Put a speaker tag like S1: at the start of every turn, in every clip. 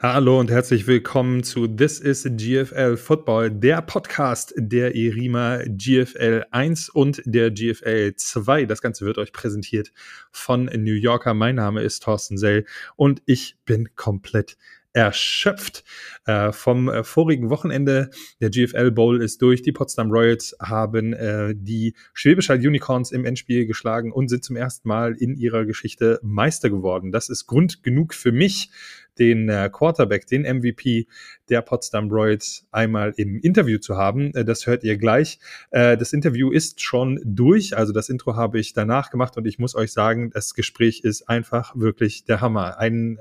S1: Hallo und herzlich willkommen zu This is GFL Football, der Podcast der ERIMA GFL 1 und der GFL 2. Das Ganze wird euch präsentiert von New Yorker. Mein Name ist Thorsten Sell und ich bin komplett erschöpft äh, vom äh, vorigen Wochenende. Der GFL Bowl ist durch. Die Potsdam Royals haben äh, die Schwäbisch Hall Unicorns im Endspiel geschlagen und sind zum ersten Mal in ihrer Geschichte Meister geworden. Das ist Grund genug für mich, den äh, Quarterback, den MVP der Potsdam Royals einmal im Interview zu haben. Äh, das hört ihr gleich. Äh, das Interview ist schon durch, also das Intro habe ich danach gemacht und ich muss euch sagen, das Gespräch ist einfach wirklich der Hammer. Ein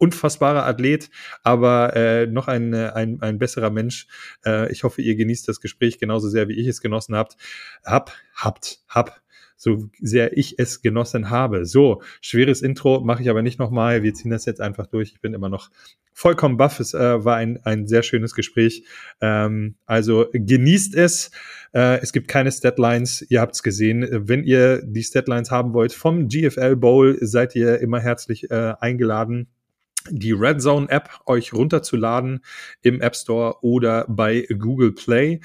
S1: unfassbarer Athlet, aber äh, noch ein, ein, ein besserer Mensch. Äh, ich hoffe, ihr genießt das Gespräch genauso sehr, wie ich es genossen habt. Hab, habt, hab so sehr ich es genossen habe. So, schweres Intro mache ich aber nicht nochmal. Wir ziehen das jetzt einfach durch. Ich bin immer noch vollkommen baff. Es äh, war ein, ein sehr schönes Gespräch. Ähm, also genießt es. Äh, es gibt keine Statlines. Ihr habt es gesehen. Wenn ihr die Statlines haben wollt vom GFL Bowl, seid ihr immer herzlich äh, eingeladen die Red Zone App euch runterzuladen im App Store oder bei Google Play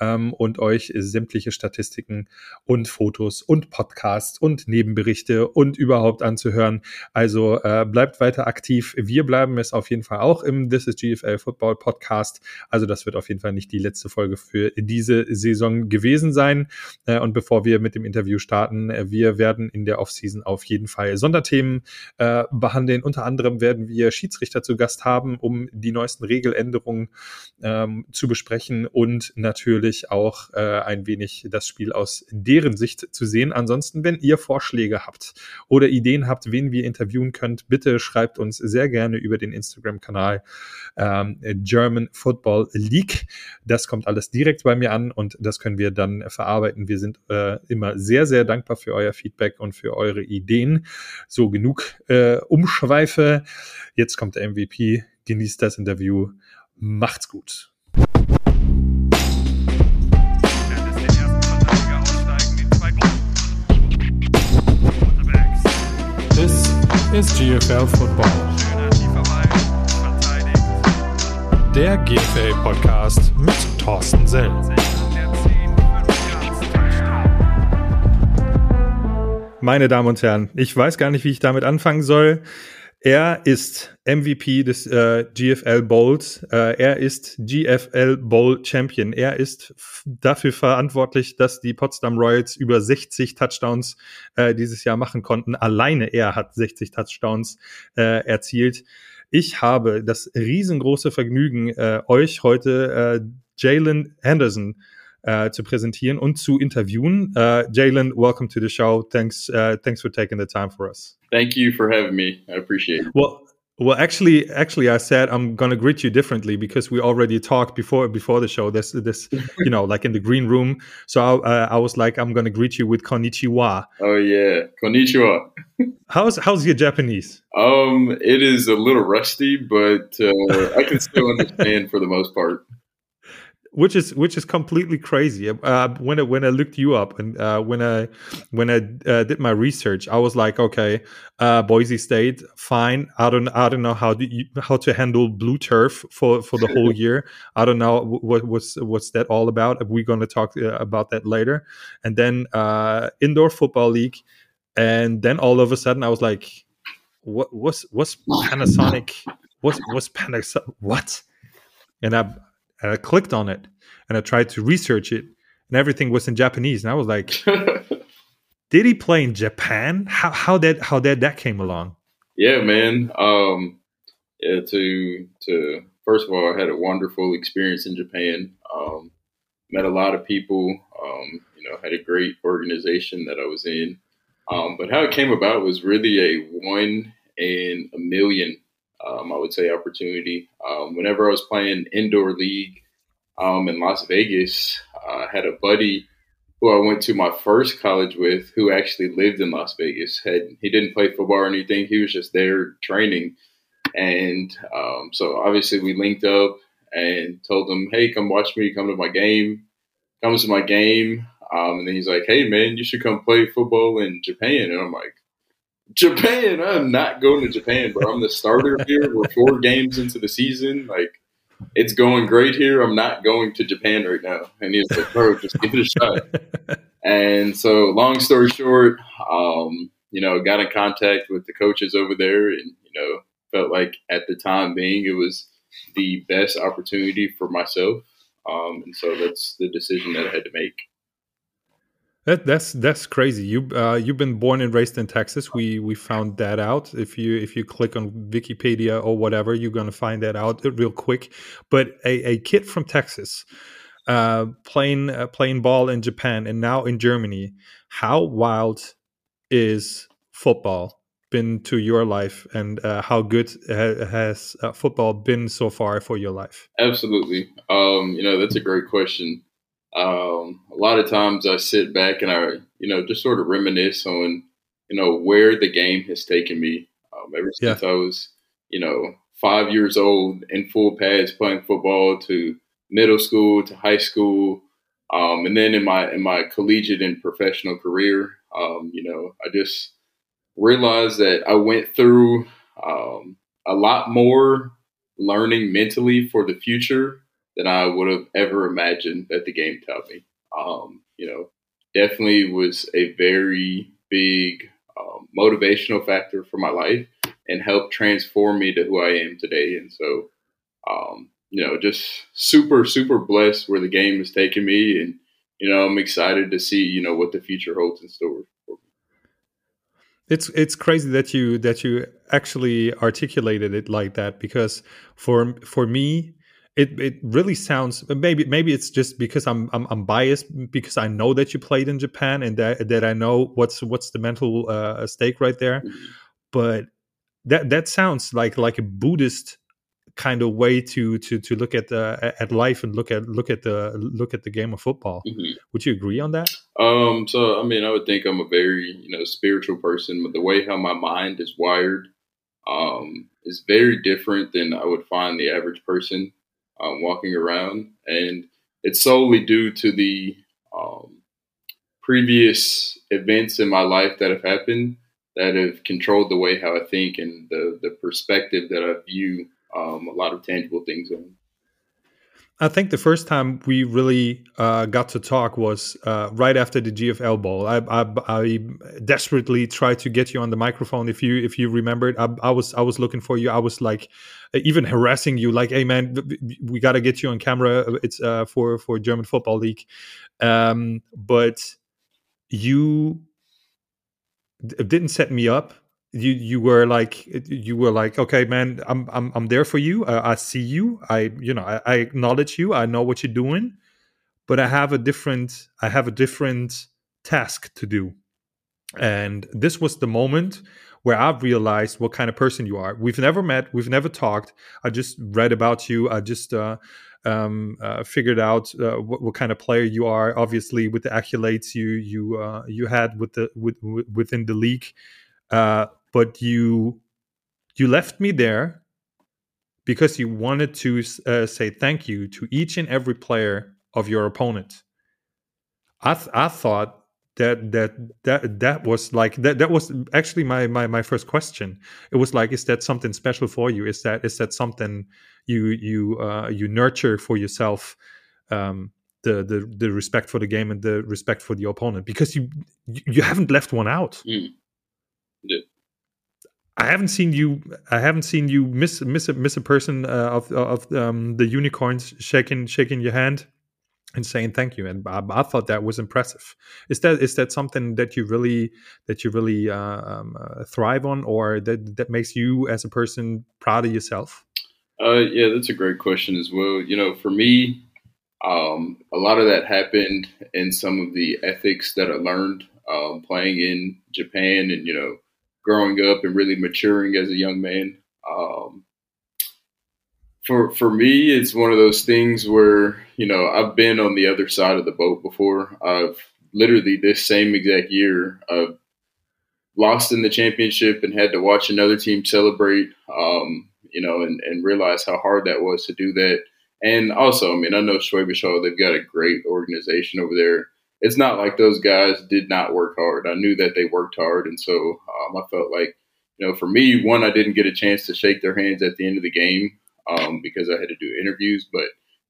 S1: ähm, und euch sämtliche Statistiken und Fotos und Podcasts und Nebenberichte und überhaupt anzuhören. Also äh, bleibt weiter aktiv. Wir bleiben es auf jeden Fall auch im This is GFL Football Podcast. Also das wird auf jeden Fall nicht die letzte Folge für diese Saison gewesen sein. Äh, und bevor wir mit dem Interview starten, äh, wir werden in der Offseason auf jeden Fall Sonderthemen äh, behandeln. Unter anderem werden wir wir Schiedsrichter zu Gast haben, um die neuesten Regeländerungen ähm, zu besprechen und natürlich auch äh, ein wenig das Spiel aus deren Sicht zu sehen. Ansonsten, wenn ihr Vorschläge habt oder Ideen habt, wen wir interviewen könnt, bitte schreibt uns sehr gerne über den Instagram-Kanal ähm, German Football League. Das kommt alles direkt bei mir an und das können wir dann verarbeiten. Wir sind äh, immer sehr, sehr dankbar für euer Feedback und für eure Ideen. So genug äh, Umschweife. Jetzt kommt der MVP. Genießt das Interview. Macht's gut.
S2: This is GFL Football. Der GFL Podcast mit Thorsten Sell.
S1: Meine Damen und Herren, ich weiß gar nicht, wie ich damit anfangen soll. Er ist MVP des äh, GFL Bowls. Äh, er ist GFL Bowl Champion. Er ist dafür verantwortlich, dass die Potsdam Royals über 60 Touchdowns äh, dieses Jahr machen konnten. Alleine er hat 60 Touchdowns äh, erzielt. Ich habe das riesengroße Vergnügen, äh, euch heute äh, Jalen Henderson uh, zu präsentieren und zu interviewen. Uh, Jaylon, welcome to the show. Thanks, uh, thanks for taking the time for us.
S3: Thank you for having me. I appreciate it.
S1: Well, well, actually, actually, I said I'm gonna greet you differently because we already talked before before the show. This, this, you know, like in the green room. So I, I was like, I'm gonna greet you with konnichiwa.
S3: Oh yeah, konnichiwa.
S1: how's how's your Japanese?
S3: Um, it is a little rusty, but uh, I can still understand for the most part
S1: which is which is completely crazy. Uh, when I, when I looked you up and uh, when I when I uh, did my research, I was like, okay, uh, Boise State, fine. I don't I don't know how do you, how to handle blue turf for for the whole year. I don't know what what's what's that all about. We're going to talk uh, about that later. And then uh, indoor football league, and then all of a sudden I was like, what what's what's Panasonic? What's what's Panasonic? What? And I and I clicked on it and I tried to research it, and everything was in Japanese. And I was like, "Did he play in Japan? How how that how that that came along?"
S3: Yeah, man. Um, yeah. To to first of all, I had a wonderful experience in Japan. Um, met a lot of people. Um, you know, had a great organization that I was in. Um, but how it came about was really a one in a million um, I would say, opportunity. Um, whenever I was playing indoor league um, in Las Vegas, I had a buddy who I went to my first college with who actually lived in Las Vegas. Had he didn't play football or anything, he was just there training. And um, so obviously we linked up and told him, "Hey, come watch me. Come to my game." Comes to my game, um, and then he's like, "Hey, man, you should come play football in Japan." And I'm like, Japan. I'm not going to Japan, but I'm the starter here. We're four games into the season. Like, it's going great here. I'm not going to Japan right now. And he's like, bro, just give it a shot. and so, long story short, um, you know, got in contact with the coaches over there and, you know, felt like at the time being it was the best opportunity for myself. Um, and so that's the decision that I had to make.
S1: That, that's that's crazy. You uh, you've been born and raised in Texas. We we found that out. If you if you click on Wikipedia or whatever, you're gonna find that out real quick. But a, a kid from Texas uh, playing uh, playing ball in Japan and now in Germany. How wild is football been to your life, and uh, how good ha- has uh, football been so far for your life?
S3: Absolutely. Um, you know that's a great question. Um, a lot of times I sit back and I, you know, just sort of reminisce on, you know, where the game has taken me. Um, ever since yeah. I was, you know, five years old in full pads playing football to middle school to high school, um, and then in my in my collegiate and professional career, um, you know, I just realized that I went through um, a lot more learning mentally for the future than I would have ever imagined that the game taught me. Um, you know, definitely was a very big um, motivational factor for my life and helped transform me to who I am today. And so, um, you know, just super, super blessed where the game has taken me. And, you know, I'm excited to see, you know, what the future holds in store.
S1: It's it's crazy that you that you actually articulated it like that because for for me it it really sounds maybe maybe it's just because I'm, I'm I'm biased because I know that you played in Japan and that that I know what's what's the mental uh, stake right there, mm-hmm. but that that sounds like like a Buddhist kind of way to to to look at uh, at life and look at look at the look at the game of football. Mm-hmm. Would you agree on that?
S3: Um, so I mean, I would think I'm a very you know spiritual person, but the way how my mind is wired um, is very different than I would find the average person um, walking around, and it's solely due to the um, previous events in my life that have happened that have controlled the way how I think and the the perspective that I view um, a lot of tangible things on.
S1: I think the first time we really uh, got to talk was uh, right after the GFL Bowl. I, I, I, desperately tried to get you on the microphone. If you if you remembered, I, I, was I was looking for you. I was like even harassing you, like, "Hey man, we got to get you on camera. It's uh, for for German Football League." Um, but you didn't set me up you you were like you were like okay man i'm i'm, I'm there for you. Uh, i see you. I you know I, I, acknowledge you. I know what you're doing but i have a different i have a different task to do. And this was the moment where i realized what kind of person you are. We've never met. We've never talked. I just read about you. I just uh, um, uh, figured out uh, what, what, kind of player you are. Obviously with the accolades you you uh, you had with the with, within the league uh, but you you left me there because you wanted to uh, say thank you to each and every player of your opponent. I th- I thought that that that that was like that that was actually my my my first question. It was like, is that something special for you? Is that is that something you you uh, you nurture for yourself? Um, the the the respect for the game and the respect for the opponent because you you haven't left one out. Mm. I haven't seen you. I haven't seen you miss miss a, miss a person uh, of of um, the unicorns shaking shaking your hand and saying thank you. And I, I, thought that was impressive. Is that is that something that you really that you really uh, um, uh, thrive on, or that that makes you as a person proud of yourself?
S3: Uh, yeah, that's a great question as well. You know, for me, um, a lot of that happened in some of the ethics that I learned um, playing in Japan, and you know growing up and really maturing as a young man. Um, for for me, it's one of those things where you know I've been on the other side of the boat before. I've literally this same exact year I've lost in the championship and had to watch another team celebrate. Um, you know, and, and realize how hard that was to do that. And also, I mean, I know Schwäbisch Hall, they've got a great organization over there. It's not like those guys did not work hard. I knew that they worked hard, and so um, I felt like you know, for me, one, I didn't get a chance to shake their hands at the end of the game um, because I had to do interviews. But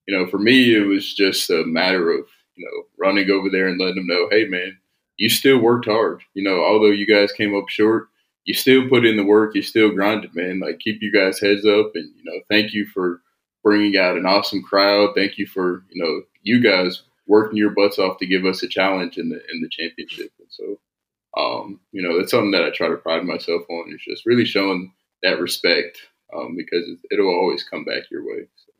S3: you know, for me, it was just a matter of you know running over there and letting them know, hey, man, you still worked hard. You know, although you guys came up short, you still put in the work. You still grinded, man. Like keep you guys heads up, and you know, thank you for bringing out an awesome crowd. Thank you for you know you guys working your butts off to give us a challenge in the in the championship. And so um, you know, that's something that I try to pride myself on is just really showing that respect um, because it, will always come back your way.
S1: So.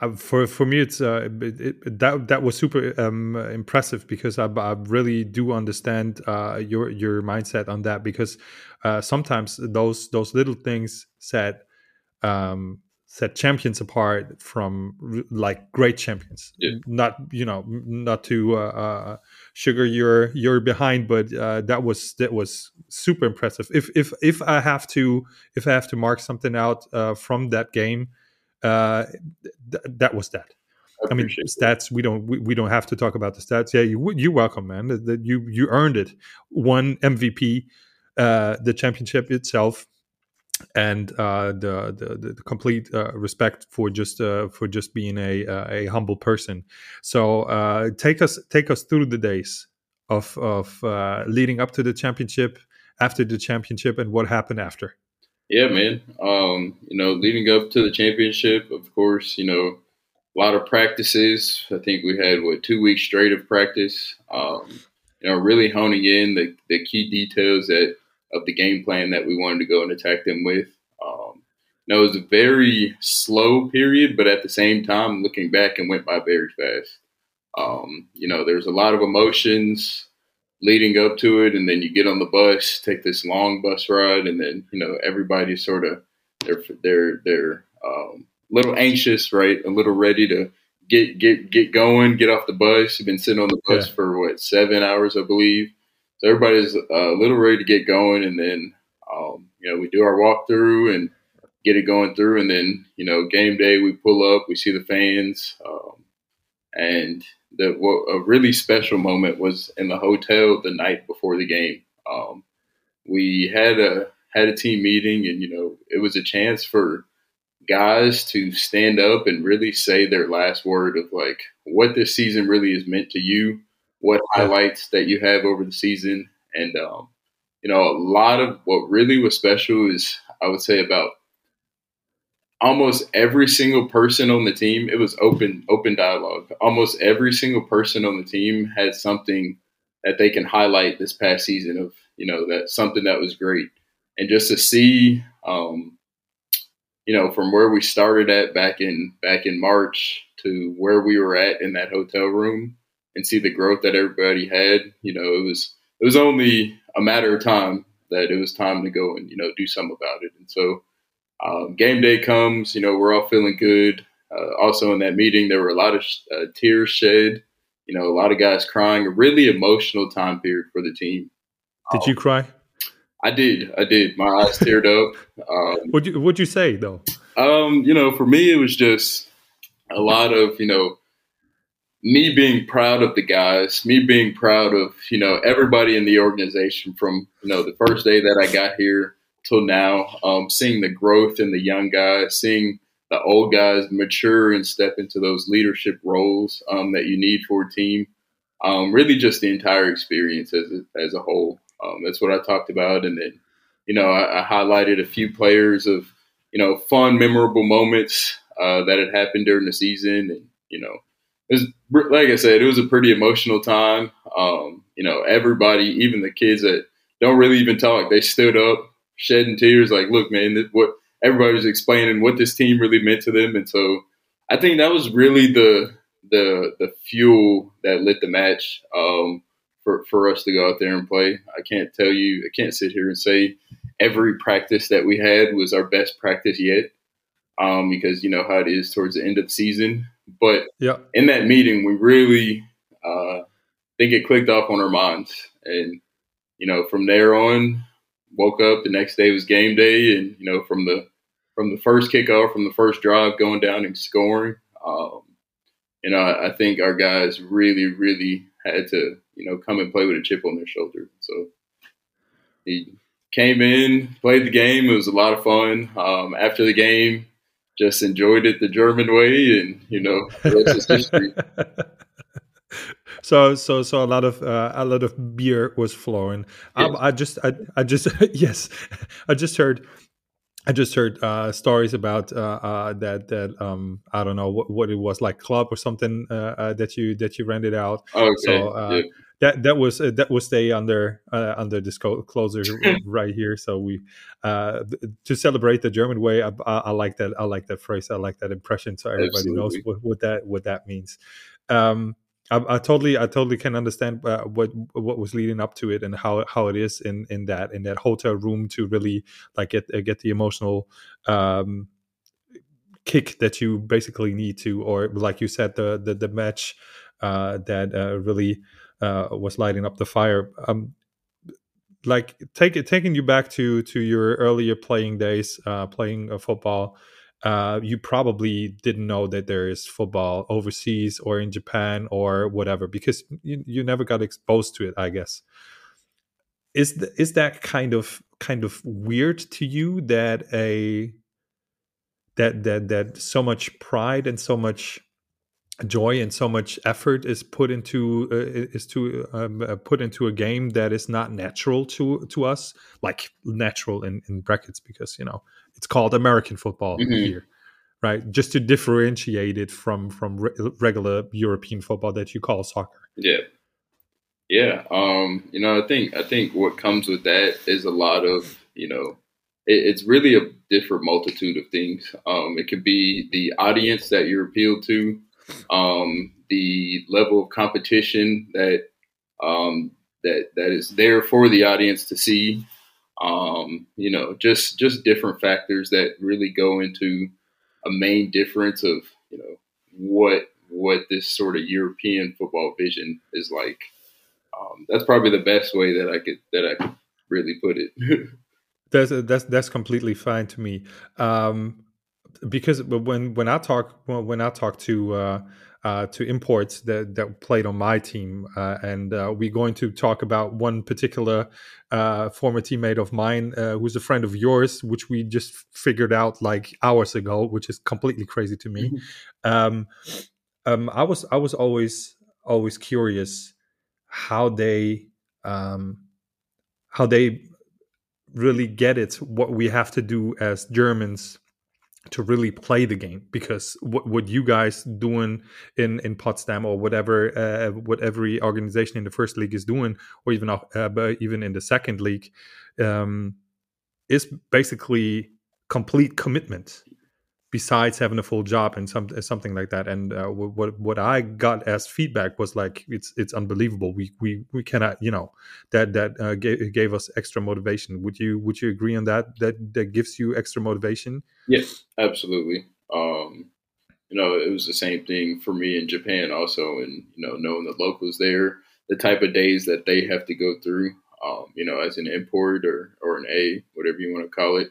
S1: Uh, for for me, it's uh, it, it, that that was super um, impressive because I, I really do understand uh, your your mindset on that because uh, sometimes those those little things said um, set champions apart from like great champions. Yeah. Not you know not to uh, uh, sugar your your behind, but uh, that was that was super impressive. If if if I have to if I have to mark something out uh, from that game, uh, th- that was that. I, I mean, stats. We don't. We, we don't have to talk about the stats. Yeah, you you welcome, man. That you you earned it. One MVP, uh, the championship itself and uh, the, the, the complete uh, respect for just uh, for just being a uh, a humble person. So uh, take us take us through the days of of uh, leading up to the championship, after the championship, and what happened after.
S3: Yeah, man. Um, you know, leading up to the championship, of course, you know, a lot of practices. I think we had what two weeks straight of practice. Um, you know, really honing in the the key details that of the game plan that we wanted to go and attack them with. Um, it was a very slow period, but at the same time, looking back, and went by very fast. Um, you know, there's a lot of emotions leading up to it, and then you get on the bus, take this long bus ride, and then you know everybody's sort of they're they're they're um, a little anxious, right? A little ready to get get get going, get off the bus. You've been sitting on the bus yeah. for what seven hours, I believe. So everybody's uh, a little ready to get going, and then um, you know we do our walkthrough and get it going through, and then you know game day we pull up, we see the fans, um, and the a really special moment was in the hotel the night before the game. Um, we had a had a team meeting, and you know it was a chance for guys to stand up and really say their last word of like what this season really is meant to you what highlights that you have over the season. And, um, you know, a lot of what really was special is, I would say, about almost every single person on the team. It was open, open dialogue. Almost every single person on the team had something that they can highlight this past season of, you know, that something that was great. And just to see, um, you know, from where we started at back in back in March to where we were at in that hotel room, and see the growth that everybody had, you know, it was it was only a matter of time that it was time to go and you know do something about it. And so um, game day comes, you know, we're all feeling good. Uh, also in that meeting, there were a lot of uh, tears shed. You know, a lot of guys crying. A really emotional time period for the team.
S1: Did um, you cry?
S3: I did. I did. My eyes teared up. Um,
S1: what'd you What'd you say though?
S3: Um, you know, for me, it was just a lot of you know me being proud of the guys, me being proud of you know everybody in the organization from you know the first day that I got here till now, um, seeing the growth in the young guys, seeing the old guys mature and step into those leadership roles um, that you need for a team. Um, really, just the entire experience as a, as a whole. Um, that's what I talked about, and then you know I, I, highlighted a few players of you know fun, memorable moments uh, that had happened during the season, and you know it was like I said, it was a pretty emotional time. Um, you know, everybody, even the kids that don't really even talk, they stood up, shedding tears. Like, look, man, this, what everybody was explaining what this team really meant to them, and so I think that was really the the the fuel that lit the match um, for for us to go out there and play. I can't tell you, I can't sit here and say every practice that we had was our best practice yet, um, because you know how it is towards the end of the season. But
S1: yeah.
S3: in that meeting, we really uh, think it clicked off on our minds. And, you know, from there on, woke up, the next day was game day. And, you know, from the, from the first kickoff, from the first drive going down and scoring, um, you know, I, I think our guys really, really had to, you know, come and play with a chip on their shoulder. So he came in, played the game. It was a lot of fun. Um, after the game, just enjoyed it the German way, and you know, the rest is history.
S1: so so so a lot of uh, a lot of beer was flowing. Um,
S3: Yes.
S1: I just I, I just yes, I just heard. I just heard uh, stories about uh, uh, that that um, I don't know what, what it was like club or something uh, uh, that you that you rented out.
S3: Okay.
S1: So uh,
S3: yeah.
S1: that that was uh, that will stay under uh, under disclosure right here. So we uh, th- to celebrate the German way. I, I, I like that. I like that phrase. I like that impression. So everybody knows what, what that what that means. Um, I, I totally I totally can understand uh, what what was leading up to it and how how it is in in that in that hotel room to really like get uh, get the emotional um, kick that you basically need to, or like you said, the the, the match uh, that uh, really uh, was lighting up the fire. Um, like take taking you back to to your earlier playing days, uh, playing football. Uh, you probably didn't know that there is football overseas or in Japan or whatever because you, you never got exposed to it. I guess is th- is that kind of kind of weird to you that a that that that so much pride and so much joy and so much effort is put into uh, is to um, uh, put into a game that is not natural to to us like natural in, in brackets because you know it's called american football
S3: Mhm.
S1: here right just to differentiate it from from re- regular european football that you call soccer
S3: Yeah. Yeah. Um, you know, I think I think what comes with that is a lot of, you know, it's really a different multitude of things. Um, it could be the audience that you're appealed to, um, the level of competition that um, that that is there for the audience to see. Um, you know, just just different factors that really go into a main difference of you know what what this sort of European football vision is like. Um, that's probably the best way that I could that I could really put it.
S1: That's that's that's completely fine to me. Um, because when when I talk when I talk to uh, uh, to imports that that played on my team, uh, and uh, we're going to talk about one particular uh, former teammate of mine uh, who's a friend of yours, which we just figured out like hours ago, which is completely crazy to me. um, um, I was I was always always curious how they um, how they really get it what we have to do as Germans to really play the game because what, what you guys doing in in Potsdam or whatever uh, what every organization in the first league is doing or even uh, even in the second league um, is basically complete commitment besides having a full job and some something like that and uh, what what I got as feedback was like it's it's unbelievable we we we cannot you know that that uh, gave, gave us extra motivation would you would you agree on that that that gives you extra motivation
S3: yes, absolutely. Um, you know, it was the same thing for me in Japan also, and you know, knowing the locals there, the type of days that they have to go through. Um, you know, as an import or or an A, whatever you want to call it.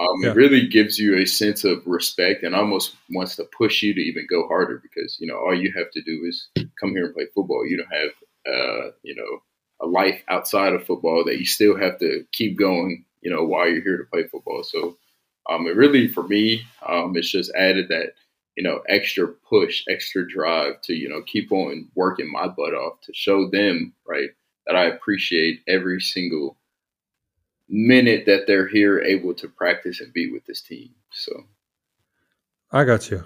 S3: Um,
S1: Yeah.
S3: It really gives you a sense of respect and almost wants to push you to even go harder because you know all you have to do is come here and play football. You don't have uh, you know a life outside of football that you still have to keep going. You know while you're here to play football. So um, it really for me, um, it's just added that you know extra push, extra drive to you know keep on working my butt off to show them right that I appreciate every single minute that they're here able to practice and be with this team. So
S1: I got you.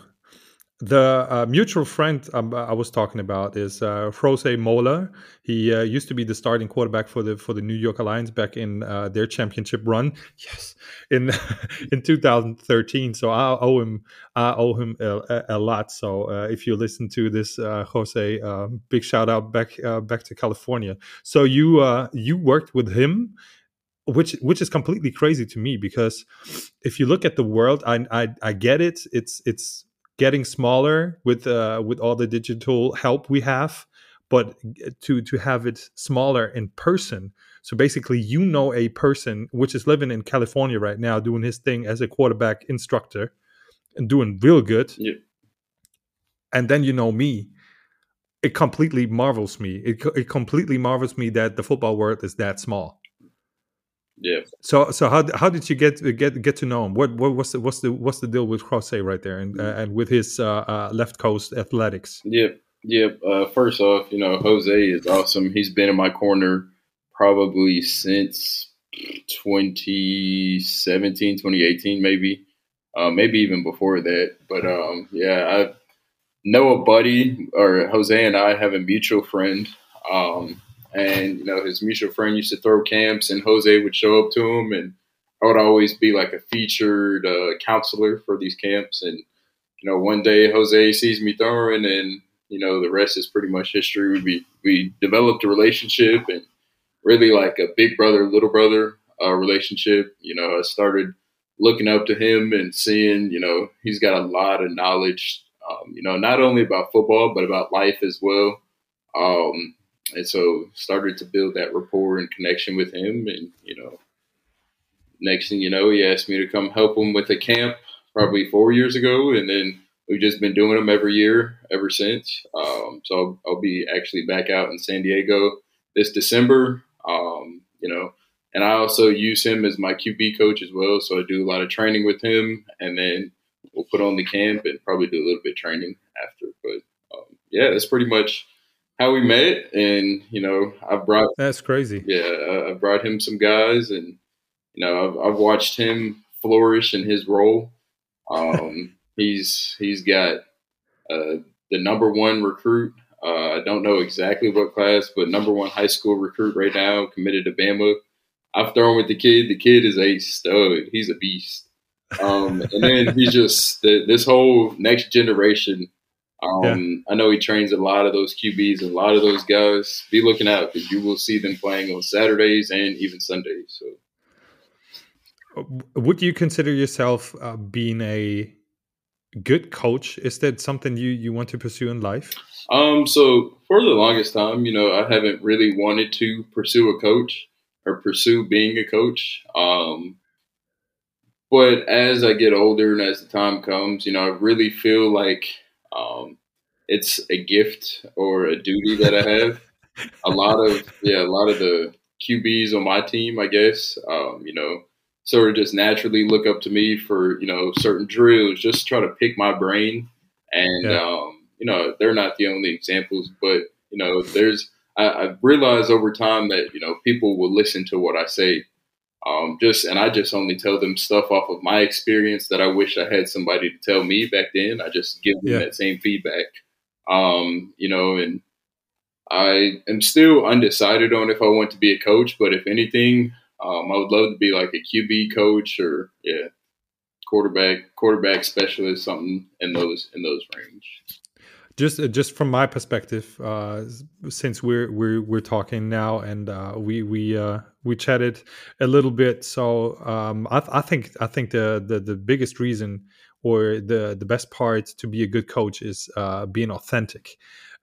S1: The uh, mutual friend um, I was talking about is uh, Jose Mola. He uh, used to be the starting quarterback for the for the New Yorker Lions back in uh, their championship run. Yes, in in 2013. So I owe him I owe him a, a lot. So uh, if you listen to this, uh, Jose, uh, big shout out back uh, back to California. So you uh, you worked with him which which is completely crazy to me because if you look at the world I, I i get it it's it's getting smaller with uh with all the digital help we have but to to have it smaller in person so basically you know a person which is living in california right now doing his thing as a quarterback instructor and doing real good
S3: Yeah.
S1: and then you know me, it completely marvels me. It it completely marvels me that the football world is that small.
S3: Yeah.
S1: So so how how did you get get get to know him? What what what's the what's the what's the deal with Jose right there and uh, and with his uh, uh, left coast athletics?
S3: Yep. Yep. Uh, first off, you know, Jose is awesome. He's been in my corner probably since 2017, 2018, maybe, uh, maybe even before that. But um, yeah, I know a buddy, or Jose and I have a mutual friend. Um, and you know, his mutual friend used to throw camps, and Jose would show up to him, and I would always be like a featured uh, counselor for these camps. And you know, one day Jose sees me throwing, and you know, the rest is pretty much history. We we developed a relationship, and really like a big brother little brother uh, relationship. You know, I started looking up to him and seeing, you know, he's got a lot of knowledge. Um, you know, not only about football but about life as well. Um, and so started to build that rapport and connection with him. And you know, next thing you know, he asked me to come help him with a camp probably four years ago, and then we've just been doing them every year ever since. Um, so I'll, I'll, be actually back out in San Diego this December. Um, you know, and I also use him as my QB coach as well. So I do a lot of training with him, and then we'll put on the camp and probably do a little bit training after. But um, yeah, that's pretty much how we met, and you know, I brought
S1: that's crazy.
S3: Yeah, I brought him some guys, and you know, I've, I've watched him flourish in his role. Um, he's he's got uh, the number one recruit. Uh, I don't know exactly what class, but number one high school recruit right now, committed to Bama. I've thrown with the kid. The kid is a stud. He's a beast. Um, and then he's just the, this whole next generation um, yeah. I know he trains a lot of those QBs and a lot of those guys. Be looking out because you will see them playing on Saturdays and even Sundays. So,
S1: would you consider yourself uh, being a good coach? Is that something you you want to pursue in life?
S3: Um, so for the longest time, you know, I haven't really wanted to pursue a coach or pursue being a coach. Um, but as I get older and as the time comes, you know, I really feel like um, it's a gift or a duty that I have. a lot of yeah, a lot of the QBs on my team, I guess, um, you know, sort of just naturally look up to me for you know certain drills, just try to pick my brain, and yeah. um, you know they're not the only examples, but you know there's I, I've realized over time that you know people will listen to what I say um, just and I just only tell them stuff off of my experience that I wish I had somebody to tell me back then. I just give them yeah. that same feedback, um, you know. And I am still undecided on if I want to be a coach, but if anything, um, I would love to be like a QB coach or yeah, quarterback quarterback specialist, something in those in those range
S1: just uh, just from my perspective, uh, since we're we're we're talking now, and uh, we we uh, we chatted a little bit. So um, I, I think I think the, the the biggest reason or the the best part to be a good coach is uh, being authentic.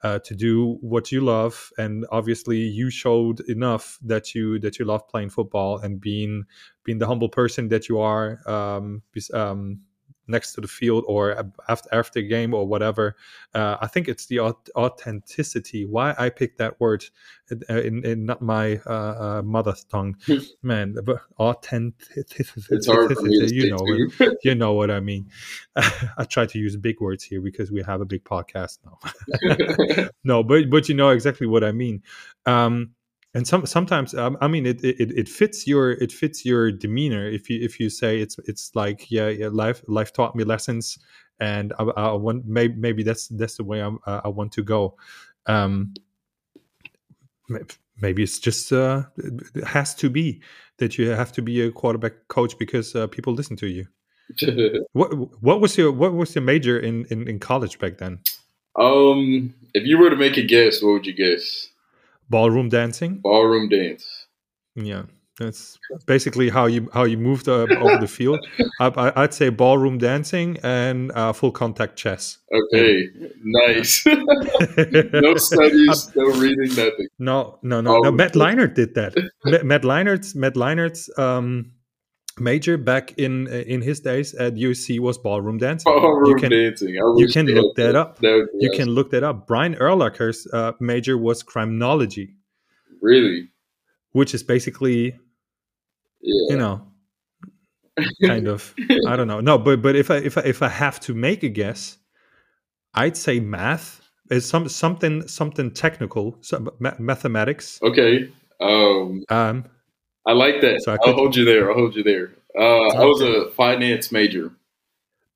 S1: Uh, to do what you love and obviously you showed enough that you that you love playing football and being being the humble person that you are um, um, next to the field or after after the game or whatever. Uh, I think it's the authenticity. Why I picked that word uh, in, in not my uh, uh mother tongue, man. Authenticity.
S3: It's hard for me
S1: you know, you know what I mean. I try to use big words here because we have a big podcast now. no, but but you know exactly what I mean. Um, and some sometimes um, i mean it, it it fits your it fits your demeanor. If you if you say it's it's like yeah, yeah life life taught me lessons and i, I want maybe, maybe that's that's the way i i want to go. Um maybe it's just uh it has to be that you have to be a quarterback coach because uh, people listen to you. What what was your what was your major in, in in college back then?
S3: Um if you were to make a guess what would you guess
S1: ballroom dancing?
S3: Ballroom dance.
S1: Yeah that's basically how you how you moved uh, over the field. I, would say ballroom dancing and uh, full contact chess.
S3: Okay nice. No studies no reading nothing.
S1: No no no, no. Matt leinart did that. Matt leinart matt leinart um, Major back in in his days at UC was ballroom dancing.
S3: Ballroom
S1: you can,
S3: dancing.
S1: You can look
S3: had
S1: that up.
S3: That
S1: You
S3: awesome.
S1: can look that up. Brian Urlacher's uh, major was criminology,
S3: really,
S1: which is basically
S3: yeah.
S1: you know kind of I don't know. No, but but if I if I if I have to make a guess, I'd say math is some something something technical, some ma- mathematics.
S3: Okay. Um,
S1: Um,
S3: I like that.
S1: So I
S3: I'll hold you there. I'll hold you there. Uh, I was a finance major.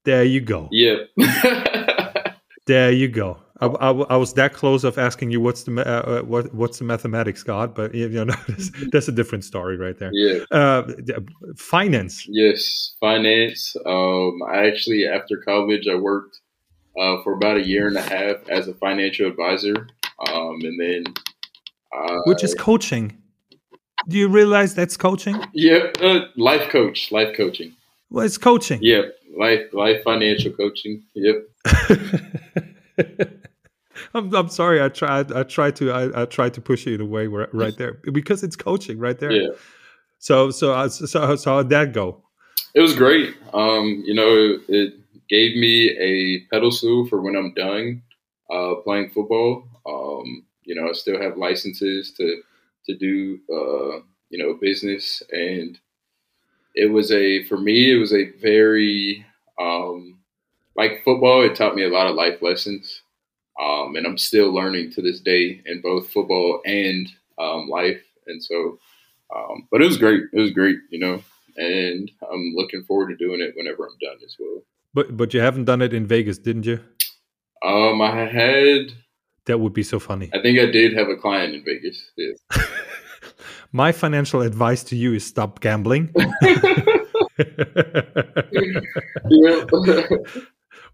S1: there you go.
S3: Yep.
S1: There you go. I, I, I was that close of asking you what's the uh, uh, what what's the mathematics, God, but you know that's, that's a different story right there.
S3: yeah.
S1: Uh, finance.
S3: Yes. Finance. Um, I actually, after college, I worked uh, for about a year and a half as a financial advisor. Um, and then, uh,
S1: which is coaching. Do you realize that's coaching?
S3: yeah, uh, life coach, life coaching.
S1: Well, it's coaching.
S3: Yep. Life, life financial coaching. Yep.
S1: I'm, I'm sorry. I tried. I tried to. I, I tried to push you in a way where, right there because it's coaching right there.
S3: Yeah.
S1: So so uh, so so how'd that go?
S3: It was great. Um, you know, it gave me a pedestal for when I'm done uh, playing football. Um, you know, I still have licenses to to do uh, you know business, and it was a for me it was a very um, like football. It taught me a lot of life lessons, um, and I'm still learning to this day in both football and um, life. And so, um, but it was great. It was great, you know and I'm looking forward to doing it whenever I'm done as well.
S1: But but you haven't done it in Vegas, didn't you?
S3: Um, I had,
S1: That would be so funny.
S3: I think I did have a client in Vegas. Yes.
S1: My financial advice to you is stop gambling.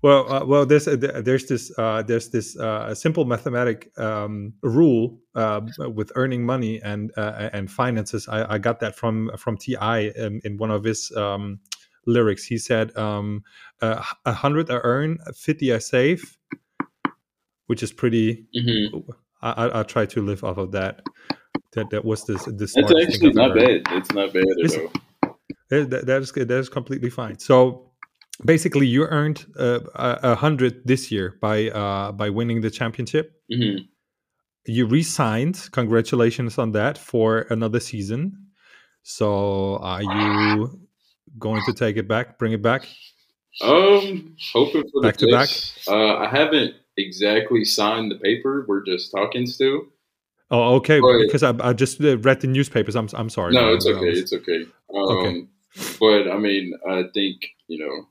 S1: well, uh, well, there's a, there's this uh, there's this uh, simple mathematic um, rule uh, with earning money and uh, and finances. I, I got that from from Ti in, in one of his um, lyrics. He said, um, uh, "A hundred I earn, fifty I save," which is pretty.
S3: hmm
S1: I, I, I try to live off of that. That that was this this.
S3: That's actually not bad. It's not bad
S1: Is
S3: at all.
S1: Eh, That, that is that is completely fine. So basically, you earned uh, a a hundred this year by uh, by winning the championship.
S3: hmm
S1: You re-signed. Congratulations on that for another season. So are you going to take it back? Bring it back?
S3: Um, hoping for the
S1: Back to back?
S3: Uh, I haven't exactly signed the paper. We're just talking still.
S1: Oh, okay.
S3: Right.
S1: Because I, I just uh, read the newspapers. I'm I'm sorry.
S3: No, it's okay.
S1: was-
S3: It's okay. Um,
S1: Okay.
S3: But I mean, I think you know,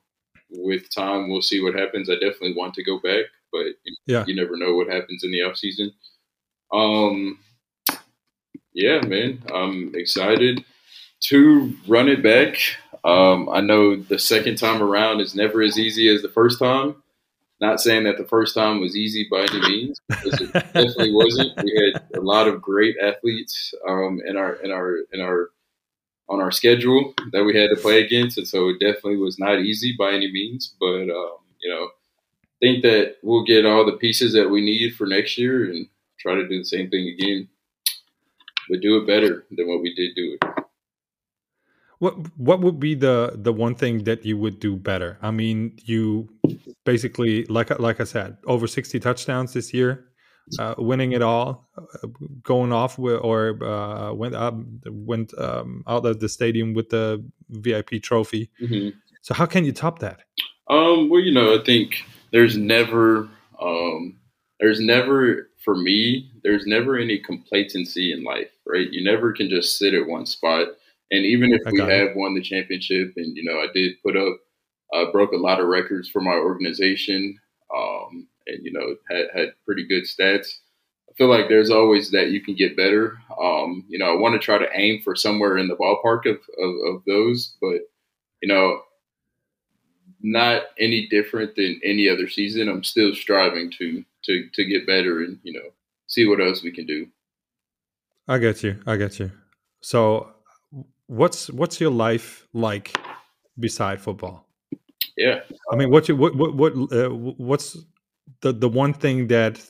S3: with time, we'll see what happens. I definitely want to go back, but you,
S1: Yeah.
S3: you never know what happens in the off season. Um, yeah, man, I'm excited to run it back. Um, I know the second time around is never as easy as the first time. Not saying that the first time was easy by any means, because it definitely wasn't. We had a lot of great athletes um, in our in our in our on our schedule that we had to play against, and so it definitely was not easy by any means. But um, you know, think that we'll get all the pieces that we need for next year and try to do the same thing again, but do it better than what we did do it.
S1: What what would be the the one thing that you would do better? I mean, you basically like like I said, over sixty touchdowns this year, uh, winning it all, uh, going off with, or uh, went up went um, out of the stadium with the VIP trophy.
S3: hmm
S1: So how can you top that?
S3: Um, well, you know, I think there's never, um, there's never, for me, there's never any complacency in life, right? You never can just sit at one spot. And even if we
S1: it.
S3: have won the championship, and you know, I did put up, uh, broke a lot of records for my organization, um, and you know, had had pretty good stats. I feel like there's always that you can get better. Um, you know, I want to try to aim for somewhere in the ballpark of, of, of those, but you know, not any different than any other season. I'm still striving to to to get better and you know see what else we can do.
S1: I get you. I get you. So, what's what's your life like beside football?
S3: Yeah.
S1: I mean, what you what what what uh, what's the the one thing that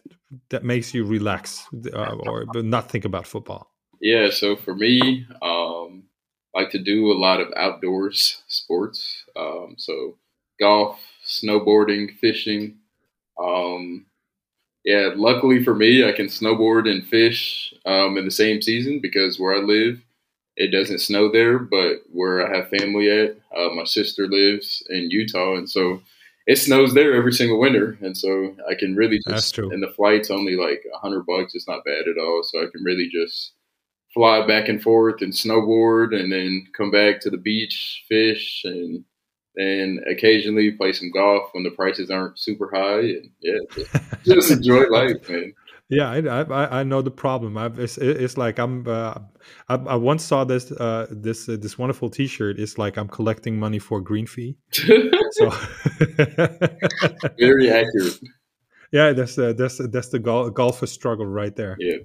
S1: that makes you relax uh, or not think about football?
S3: Yeah, so for me, um, like to do a lot of outdoors sports. Um, so golf, snowboarding, fishing. Um, yeah, luckily for me, I can snowboard and fish um, in the same season because where I live, it doesn't snow there. But where I have family at, uh, my sister lives in Utah, and so it snows there every single winter. And so I can really just
S1: That's true.
S3: and the flight's only like a hundred bucks. It's not bad at all. So I can really just fly back and forth and snowboard, and then come back to the beach, fish, and then occasionally play some golf when the prices aren't super high. And yeah, just, just enjoy life, man.
S1: Yeah, I, I I know the problem. I've, it's it's like I'm. Uh, I, I once saw this uh, this uh, this wonderful T-shirt. It's like I'm collecting money for green fee. So
S3: Very accurate.
S1: yeah, that's the that's that's the gol- golfer struggle right there.
S3: Yeah.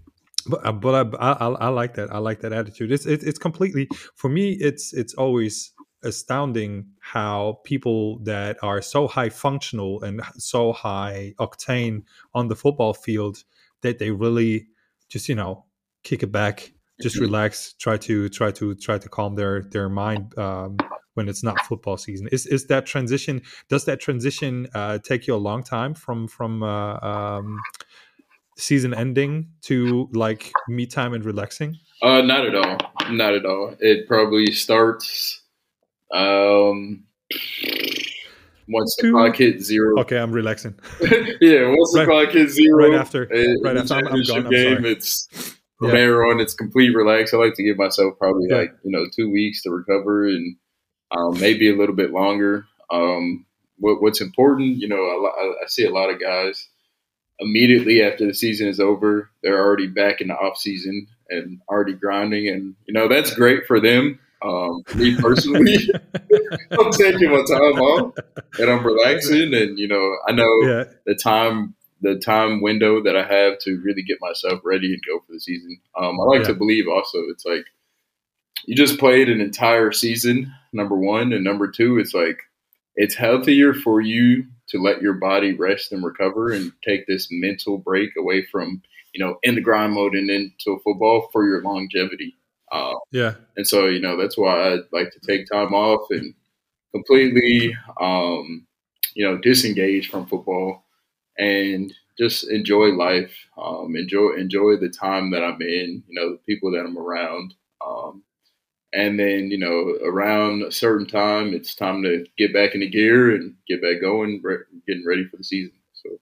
S1: But uh, but I, I I like that. I like that attitude. It's it, it's completely for me. It's it's always astounding how people that are so high functional and so high octane on the football field that they really just you know kick it back, just
S3: Mhm.
S1: relax, try to try to try to calm their their mind um, when it's not football season. Is is that transition? Does that transition uh, take you a long time from from uh, um, season ending to like me time and relaxing?
S3: Uh, not at all. Not at all. It probably starts um once the
S1: Two.
S3: clock hits zero.
S1: Okay, I'm relaxing.
S3: yeah, once the
S1: Right-
S3: clock hits zero,
S1: right after- right after I'm- I'm gone, I'm
S3: game,
S1: sorry.
S3: it's
S1: Yeah.
S3: from there on. It's complete relax. I like to give myself probably
S1: Yeah.
S3: like you know two weeks to recover and um, maybe a little bit longer. Um, what, what's important, you know, I, I see a lot of guys immediately after the season is over, they're already back in the off season and already grinding, and you know that's great for them. Um, me personally, I'm taking my time off and I'm relaxing, and you know, I know
S1: yeah,
S3: the time the time window that I have to really get myself ready and go for the season. Um, I like
S1: Yeah.
S3: to believe also it's like you just played an entire season, number one, and number two, it's like it's healthier for you to let your body rest and recover and take this mental break away from you know in the grind mode and into football for your longevity. Uh,
S1: yeah,
S3: and so, you know, that's why I like to take time off and completely, um, you know, disengage from football and just enjoy life. Um, enjoy enjoy the time that I'm in. You know, the people that I'm around. Um, and then, you know, around a certain time, it's time to get back into gear and get back going, re- getting ready for the season. So.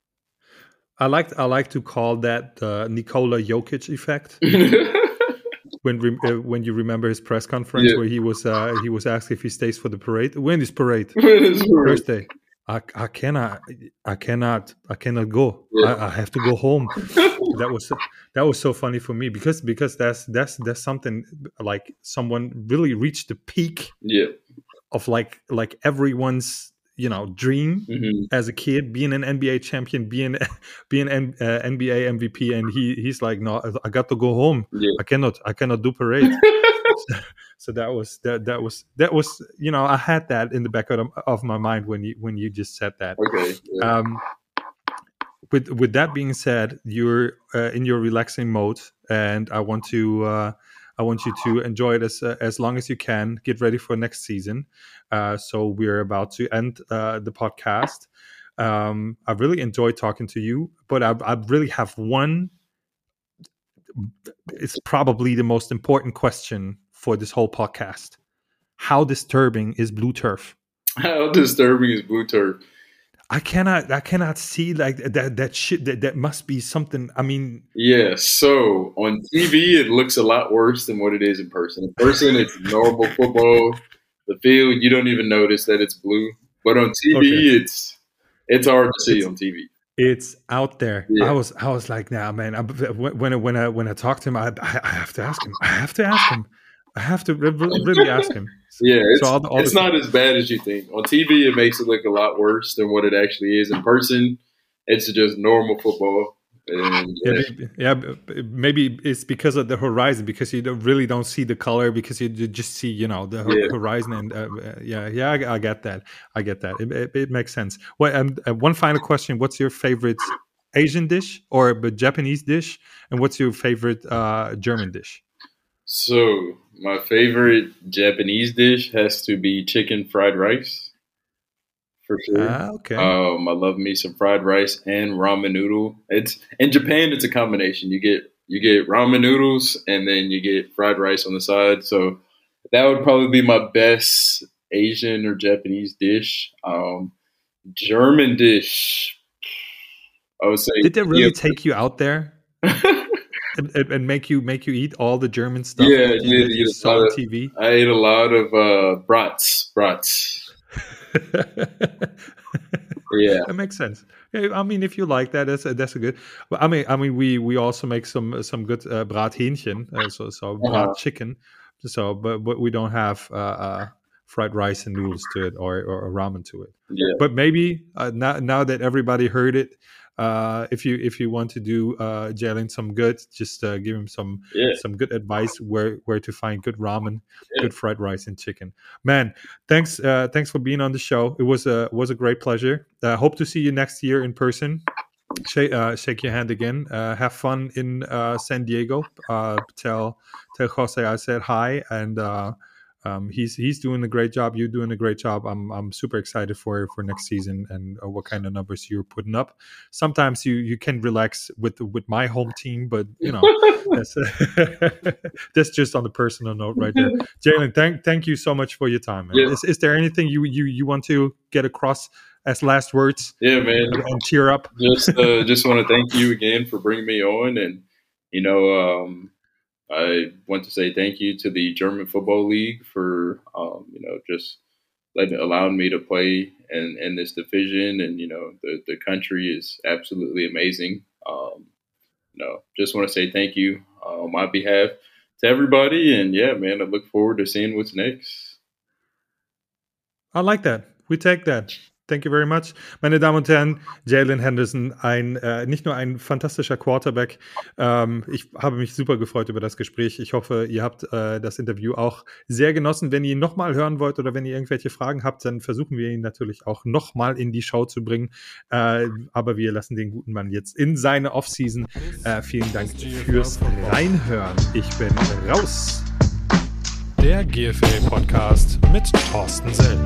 S1: I like I like to call that the Nikola Jokic effect. when re- uh, when you remember his press conference
S3: Yeah.
S1: where he was uh, he was asked if he stays for the parade. When is parade? Thursday. I, I cannot I cannot I cannot go.
S3: Yeah.
S1: I, I have to go home. that was that was so funny for me because because that's that's that's something like someone really reached the peak
S3: yeah.
S1: of like like everyone's you know dream
S3: hmm
S1: as a kid being an NBA champion being being an uh, NBA MVP and he he's like no I got to go home
S3: Yeah.
S1: I cannot I cannot do parade so that was that that was that was you know I had that in the back of, of my mind when you when you just said that
S3: Okay. Yeah.
S1: um with with that being said you're uh, in your relaxing mode and I want to uh I want you to enjoy it as uh, as long as you can. Get ready for next season. Uh, so we're about to end uh, the podcast. Um, I really enjoyed talking to you, but I, I really have one. It's probably the most important question for this whole podcast. How disturbing is blue turf?
S3: How disturbing is blue turf?
S1: I cannot. I cannot see like that. That shit. That that must be something. I mean,
S3: Yeah, so on TV it looks a lot worse than what it is in person. In person it's normal football. The field you don't even notice that it's blue, but on TV
S1: Okay.
S3: it's it's hard to see
S1: It's-
S3: on TV.
S1: it's out there.
S3: Yeah.
S1: I was. I was like, nah, man. I, when when I, when I when I talk to him, I, I I have to ask him. I have to ask him. I have to re- re- really ask him.
S3: Yeah, it's,
S1: all the- all
S3: it's
S1: the-
S3: not as bad as you think. On TV it makes it look a lot worse than what it actually is. In person, it's just normal football. And
S1: Yeah,
S3: yeah,
S1: maybe, yeah, b- b- maybe it's because of the horizon, because you don't, really don't see the color, because you just see, you know, the
S3: Yeah.
S1: horizon, and uh, uh, yeah, yeah, I, I get that, I get that. It, it, it makes sense. Well, um, uh, one final question: What's your favorite Asian dish or a Japanese dish, and what's your favorite uh, German dish?
S3: So my favorite Japanese dish has to be chicken fried rice. For sure.
S1: Ah, okay.
S3: Um, I love me some fried rice and ramen noodle. It's in Japan. It's a combination. You get you get ramen noodles and then you get fried rice on the side. So that would probably be my best Asian or Japanese dish. Um, German dish. I would say.
S1: Did that really
S3: yeah.
S1: take you out there and, and, make you make you eat all the German stuff
S3: Yeah,
S1: that you, you saw on
S3: lot of-
S1: TV?
S3: I ate a lot of uh, brats. Brats. Yeah.
S1: that makes sense. Yeah, I mean, if you like that, that's a, that's a good. Well, I mean, I mean, we we also make some some good uh, brathähnchen, uh, so so
S3: Uh-huh.
S1: brat chicken. So, but but we don't have uh, uh, fried rice and noodles to it or or ramen to it.
S3: Yeah.
S1: But maybe uh, now now that everybody heard it, uh, if you if you want to do uh, Jaylon some good, just uh, give him some
S3: Yeah.
S1: some good advice where where to find good ramen,
S3: Yeah.
S1: good fried rice and chicken. Man, thanks uh, thanks for being on the show. It was a was a great pleasure. Uh, hope to see you next year in person. Shake, uh, shake your hand again. Uh, have fun in uh, San Diego. Uh, tell tell Jose I said hi, and uh, um, he's he's doing a great job. You're doing a great job. I'm I'm super excited for for next season and uh, what kind of numbers you're putting up. Sometimes you you can relax with with my home team, but you know that's that's just on the personal note right there. Jaylon, thank thank you so much for your time.
S3: Yeah.
S1: Is, is there anything you you you want to get across as last words
S3: Yeah, man.
S1: and tear up?
S3: just uh, just want to thank you again for bringing me on, and you know, um, I want to say thank you to the German Football League for um, you know just letting allowing me to play in in this division, and you know, the the country is absolutely amazing. Um, you know, just want to say thank you uh, on my behalf to everybody, and yeah, man, I look forward to seeing what's next.
S1: I like that. We take that. Thank you very much. Meine Damen und Herren, Jalen Henderson, ein, äh, nicht nur ein fantastischer Quarterback. Ähm, ich habe mich super gefreut über das Gespräch. Ich hoffe, ihr habt äh, das Interview auch sehr genossen. Wenn ihr nochmal hören wollt oder wenn ihr irgendwelche Fragen habt, dann versuchen wir ihn natürlich auch nochmal in die Show zu bringen. Äh, aber wir lassen den guten Mann jetzt in seine Offseason. Äh, vielen Dank fürs Reinhören. Ich bin raus.
S2: Der GFL Podcast mit Thorsten Sell.